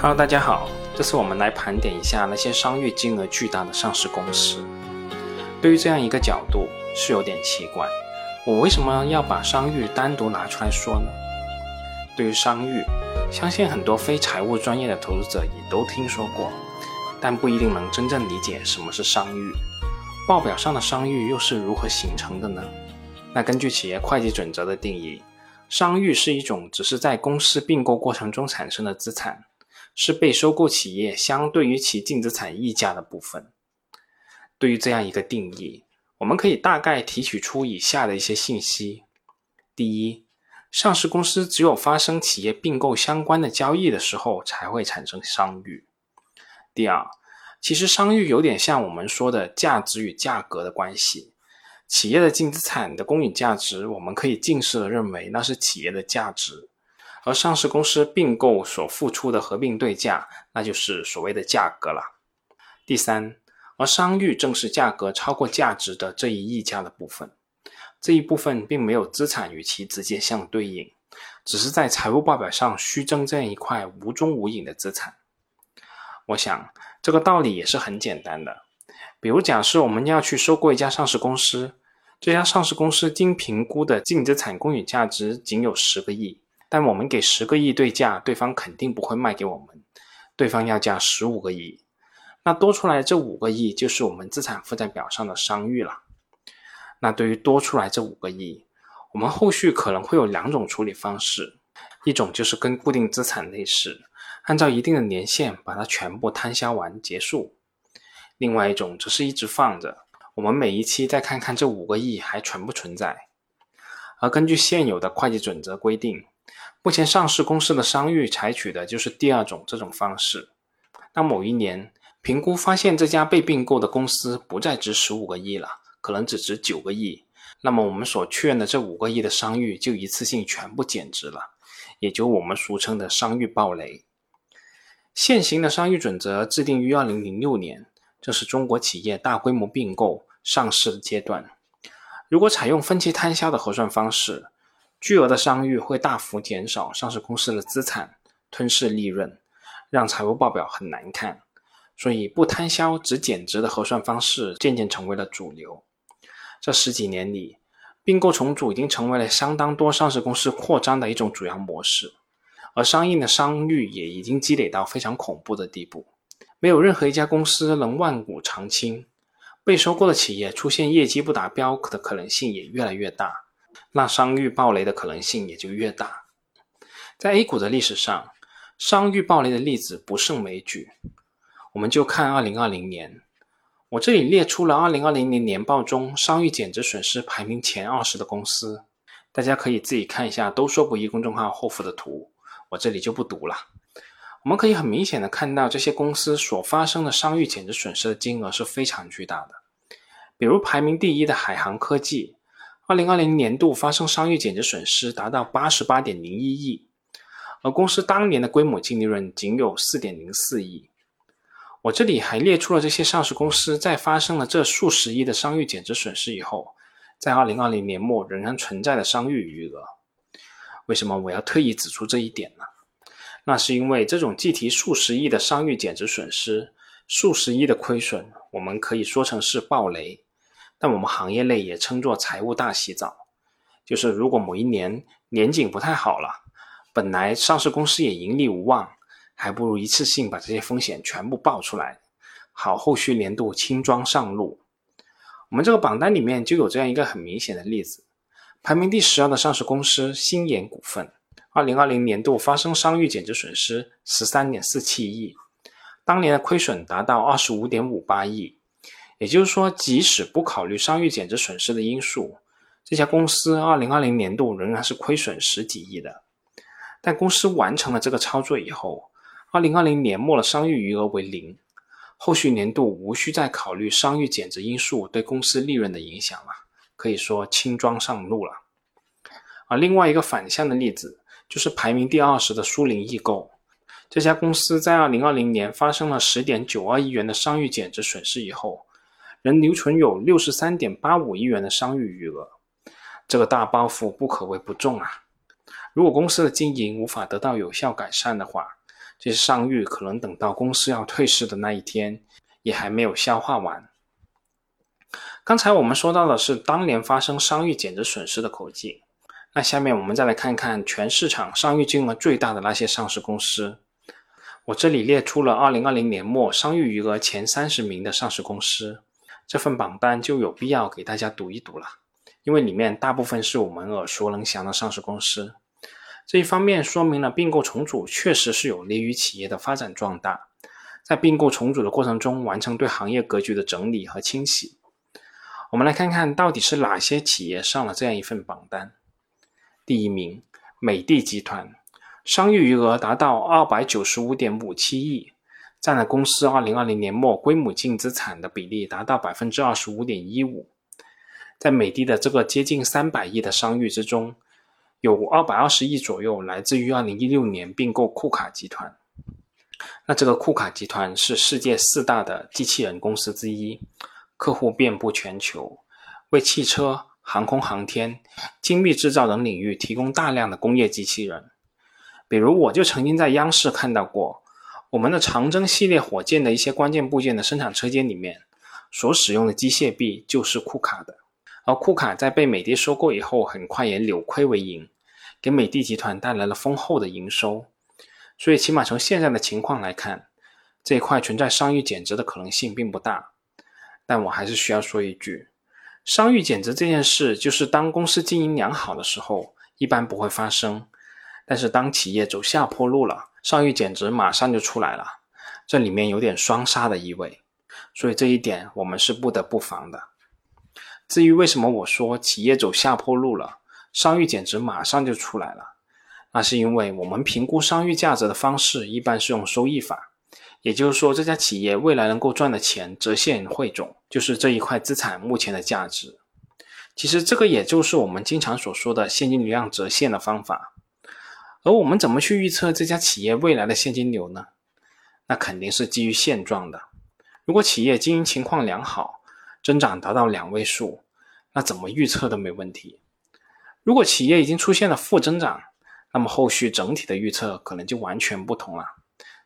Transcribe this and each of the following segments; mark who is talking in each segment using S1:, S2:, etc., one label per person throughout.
S1: Hello，大家好，这次我们来盘点一下那些商誉金额巨大的上市公司。对于这样一个角度是有点奇怪，我为什么要把商誉单独拿出来说呢？对于商誉，相信很多非财务专业的投资者也都听说过，但不一定能真正理解什么是商誉。报表上的商誉又是如何形成的呢？那根据企业会计准则的定义，商誉是一种只是在公司并购过程中产生的资产。是被收购企业相对于其净资产溢价的部分。对于这样一个定义，我们可以大概提取出以下的一些信息：第一，上市公司只有发生企业并购相关的交易的时候才会产生商誉；第二，其实商誉有点像我们说的价值与价格的关系。企业的净资产的公允价值，我们可以近似的认为那是企业的价值。而上市公司并购所付出的合并对价，那就是所谓的价格了。第三，而商誉正是价格超过价值的这一溢价的部分。这一部分并没有资产与其直接相对应，只是在财务报表上虚增这样一块无踪无影的资产。我想这个道理也是很简单的。比如假设我们要去收购一家上市公司，这家上市公司经评估的净资产公允价值仅有十个亿。但我们给十个亿对价，对方肯定不会卖给我们，对方要价十五个亿，那多出来这五个亿就是我们资产负债表上的商誉了。那对于多出来这五个亿，我们后续可能会有两种处理方式，一种就是跟固定资产类似，按照一定的年限把它全部摊销完结束；另外一种则是一直放着，我们每一期再看看这五个亿还存不存在。而根据现有的会计准则规定。目前上市公司的商誉采取的就是第二种这种方式。当某一年评估发现这家被并购的公司不再值十五个亿了，可能只值九个亿，那么我们所确认的这五个亿的商誉就一次性全部减值了，也就我们俗称的商誉暴雷。现行的商誉准则制定于二零零六年，这是中国企业大规模并购上市的阶段。如果采用分期摊销的核算方式，巨额的商誉会大幅减少上市公司的资产，吞噬利润，让财务报表很难看。所以不摊销只减值的核算方式渐渐成为了主流。这十几年里，并购重组已经成为了相当多上市公司扩张的一种主要模式，而相应的商誉也已经积累到非常恐怖的地步。没有任何一家公司能万古长青，被收购的企业出现业绩不达标的可能性也越来越大。那商誉暴雷的可能性也就越大。在 A 股的历史上，商誉暴雷的例子不胜枚举。我们就看2020年，我这里列出了2020年年报中商誉减值损失排名前二十的公司，大家可以自己看一下“都说不易”公众号后附的图，我这里就不读了。我们可以很明显的看到，这些公司所发生的商誉减值损失的金额是非常巨大的。比如排名第一的海航科技。二零二零年度发生商誉减值损失达到八十八点零一亿，而公司当年的规模净利润仅有四点零四亿。我这里还列出了这些上市公司在发生了这数十亿的商誉减值损失以后，在二零二零年末仍然存在的商誉余额。为什么我要特意指出这一点呢？那是因为这种计提数十亿的商誉减值损失、数十亿的亏损，我们可以说成是暴雷。但我们行业内也称作财务大洗澡，就是如果某一年年景不太好了，本来上市公司也盈利无望，还不如一次性把这些风险全部爆出来，好后续年度轻装上路。我们这个榜单里面就有这样一个很明显的例子，排名第十二的上市公司新研股份，二零二零年度发生商誉减值损失十三点四七亿，当年的亏损达到二十五点五八亿。也就是说，即使不考虑商誉减值损失的因素，这家公司2020年度仍然是亏损十几亿的。但公司完成了这个操作以后，2020年末的商誉余额为零，后续年度无需再考虑商誉减值因素对公司利润的影响了，可以说轻装上路了。而另外一个反向的例子，就是排名第二十的苏宁易购，这家公司在2020年发生了10.92亿元的商誉减值损失以后。仍留存有六十三点八五亿元的商誉余额，这个大包袱不可谓不重啊！如果公司的经营无法得到有效改善的话，这些商誉可能等到公司要退市的那一天，也还没有消化完。刚才我们说到的是当年发生商誉减值损失的口径，那下面我们再来看看全市场商誉金额最大的那些上市公司。我这里列出了2020年末商誉余额前三十名的上市公司，这份榜单就有必要给大家读一读了，因为里面大部分是我们耳熟能详的上市公司。这一方面说明了并购重组确实是有利于企业的发展壮大，在并购重组的过程中完成对行业格局的整理和清洗。我们来看看到底是哪些企业上了这样一份榜单。第一名，美的集团，商誉余额达到二百九十五点五七亿，占了公司二零二零年末归母净资产的比例达到百分之二十五点一五。在美的的这个接近三百亿的商誉之中，有二百二十亿左右来自于二零一六年并购库卡集团。那这个库卡集团是世界四大的机器人公司之一。客户遍布全球，为汽车、航空航天、精密制造等领域提供大量的工业机器人。比如，我就曾经在央视看到过，我们的长征系列火箭的一些关键部件的生产车间里面，所使用的机械臂就是库卡的。而库卡在被美的收购以后，很快也扭亏为盈，给美的集团带来了丰厚的营收。所以，起码从现在的情况来看，这一块存在商誉减值的可能性并不大。但我还是需要说一句，商誉减值这件事，就是当公司经营良好的时候，一般不会发生；但是当企业走下坡路了，商誉减值马上就出来了，这里面有点双杀的意味，所以这一点我们是不得不防的。至于为什么我说企业走下坡路了，商誉减值马上就出来了，那是因为我们评估商誉价值的方式一般是用收益法。也就是说，这家企业未来能够赚的钱折现汇总，就是这一块资产目前的价值。其实这个也就是我们经常所说的现金流量折现的方法。而我们怎么去预测这家企业未来的现金流呢？那肯定是基于现状的。如果企业经营情况良好，增长达到两位数，那怎么预测都没问题。如果企业已经出现了负增长，那么后续整体的预测可能就完全不同了。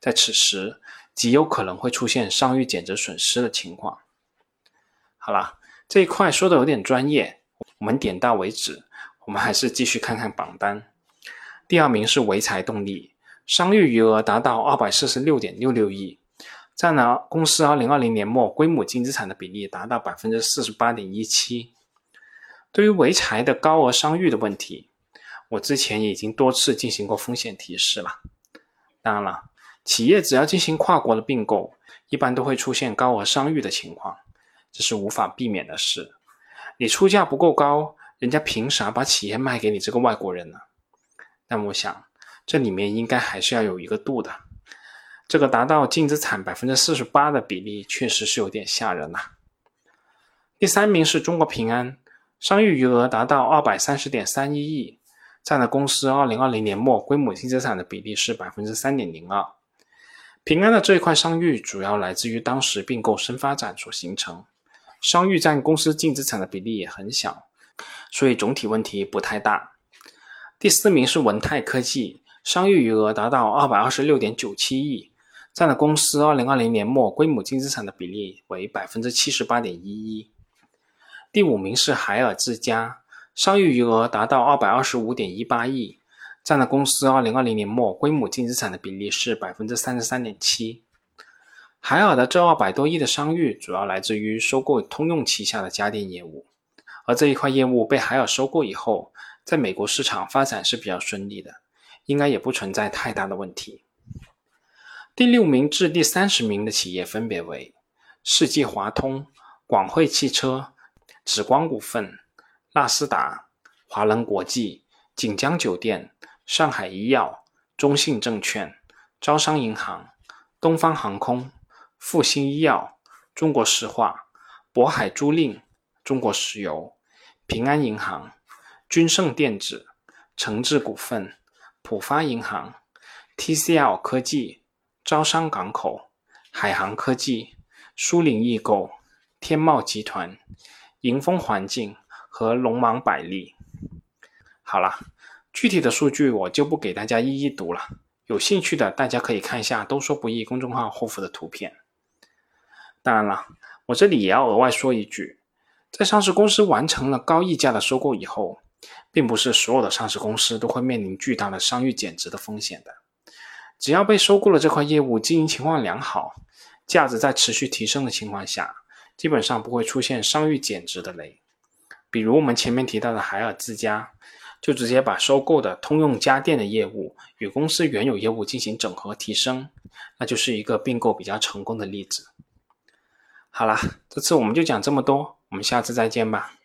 S1: 在此时，极有可能会出现商誉减值损失的情况。好了，这一块说的有点专业，我们点到为止。我们还是继续看看榜单。第二名是潍柴动力，商誉余额达到二百四十六点六六亿，占了公司二零二零年末归母净资产的比例达到百分之四十八点一七。对于潍柴的高额商誉的问题，我之前已经多次进行过风险提示了。当然了。企业只要进行跨国的并购，一般都会出现高额商誉的情况，这是无法避免的事。你出价不够高，人家凭啥把企业卖给你这个外国人呢？但我想，这里面应该还是要有一个度的。这个达到净资产百分之四十八的比例，确实是有点吓人呐。第三名是中国平安，商誉余额达到二百三十点三一亿，占了公司二零二零年末归母净资产的比例是百分之三点零二。平安的这一块商誉主要来自于当时并购深发展所形成，商誉占公司净资产的比例也很小，所以总体问题不太大。第四名是文泰科技，商誉余额达到二百二十六点九七亿，占了公司二零二零年末归母净资产的比例为百分之七十八点一一。第五名是海尔之家，商誉余额达到二百二十五点一八亿。占了公司二零二零年末归母净资产的比例是百分之三十三点七。海尔的这二百多亿的商誉主要来自于收购通用旗下的家电业务，而这一块业务被海尔收购以后，在美国市场发展是比较顺利的，应该也不存在太大的问题。第六名至第三十名的企业分别为世纪华通、广汇汽车、紫光股份、纳斯达、华能国际、锦江酒店。上海医药、中信证券、招商银行、东方航空、复星医药、中国石化、渤海租赁、中国石油、平安银行、君盛电子、诚志股份、浦发银行、TCL 科技、招商港口、海航科技、苏宁易购、天茂集团、迎风环境和龙芒百利。好了。具体的数据我就不给大家一一读了，有兴趣的大家可以看一下“都说不易”公众号后附的图片。当然了，我这里也要额外说一句，在上市公司完成了高溢价的收购以后，并不是所有的上市公司都会面临巨大的商誉减值的风险的。只要被收购了这块业务经营情况良好，价值在持续提升的情况下，基本上不会出现商誉减值的雷。比如我们前面提到的海尔之家，就直接把收购的通用家电的业务与公司原有业务进行整合提升，那就是一个并购比较成功的例子。好啦，这次我们就讲这么多，我们下次再见吧。